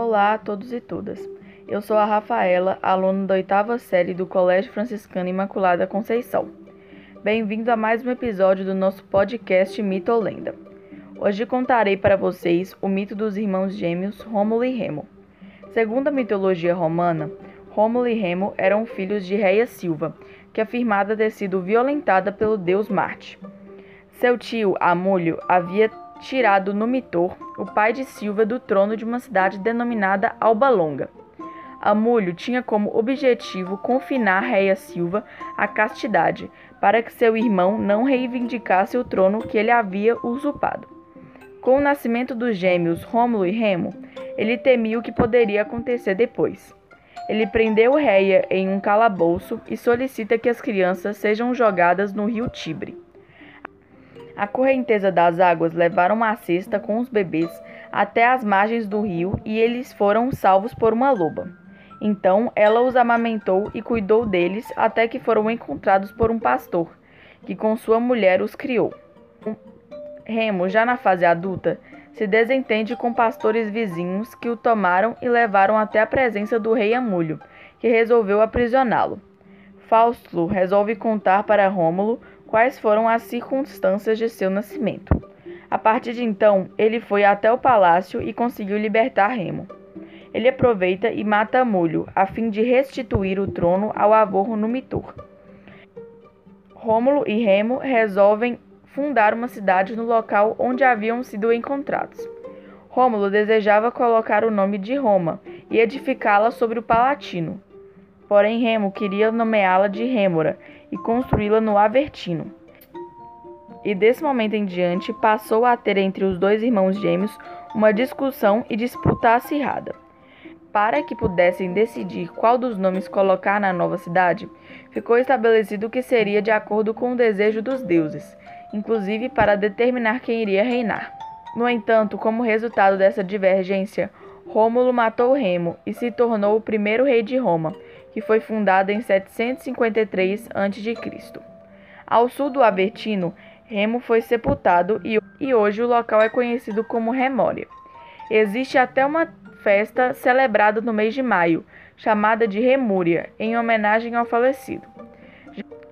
Olá a todos e todas. Eu sou a Rafaela, aluna da oitava série do Colégio Franciscano Imaculada Conceição. Bem-vindo a mais um episódio do nosso podcast Mito ou Lenda. Hoje contarei para vocês o mito dos irmãos gêmeos Rômulo e Remo. Segundo a mitologia romana, Rômulo e Remo eram filhos de Reia Silva, que afirmada ter sido violentada pelo deus Marte. Seu tio, Amúlio, havia tirado Numitor, o pai de Silva, do trono de uma cidade denominada Alba Longa. Amúlio tinha como objetivo confinar Reia Silva à castidade, para que seu irmão não reivindicasse o trono que ele havia usurpado. Com o nascimento dos gêmeos Rômulo e Remo, ele temia o que poderia acontecer depois. Ele prendeu Reia em um calabouço e solicita que as crianças sejam jogadas no rio Tibre. A correnteza das águas levaram a cesta com os bebês até as margens do rio e eles foram salvos por uma loba. Então ela os amamentou e cuidou deles até que foram encontrados por um pastor, que com sua mulher os criou. Remo, já na fase adulta, se desentende com pastores vizinhos que o tomaram e levaram até a presença do rei Amulho, que resolveu aprisioná-lo. Fausto resolve contar para Rômulo quais foram as circunstâncias de seu nascimento. A partir de então, ele foi até o palácio e conseguiu libertar Remo. Ele aproveita e mata Amulho, a fim de restituir o trono ao avô Numitor. Rômulo e Remo resolvem fundar uma cidade no local onde haviam sido encontrados. Rômulo desejava colocar o nome de Roma e edificá-la sobre o Palatino. Porém, Remo queria nomeá-la de Rêmora e construí-la no Avertino. E desse momento em diante passou a ter entre os dois irmãos gêmeos uma discussão e disputa acirrada. Para que pudessem decidir qual dos nomes colocar na nova cidade, ficou estabelecido que seria de acordo com o desejo dos deuses, inclusive para determinar quem iria reinar. No entanto, como resultado dessa divergência, Rômulo matou Remo e se tornou o primeiro rei de Roma, que foi fundada em 753 a.C. Ao sul do Avertino, Remo foi sepultado e, hoje o local é conhecido como Remória. Existe até uma festa celebrada no mês de maio, chamada de Remúria, em homenagem ao falecido.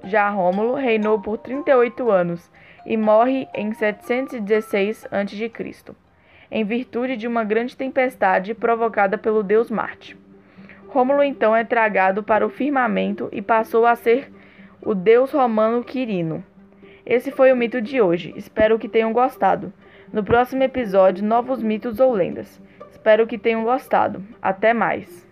Já Rômulo reinou por 38 anos e morre em 716 a.C., em virtude de uma grande tempestade provocada pelo deus Marte. Rômulo então é tragado para o firmamento e passou a ser o deus romano Quirino. Esse foi o mito de hoje. Espero que tenham gostado. No próximo episódio, novos mitos ou lendas. Espero que tenham gostado. Até mais.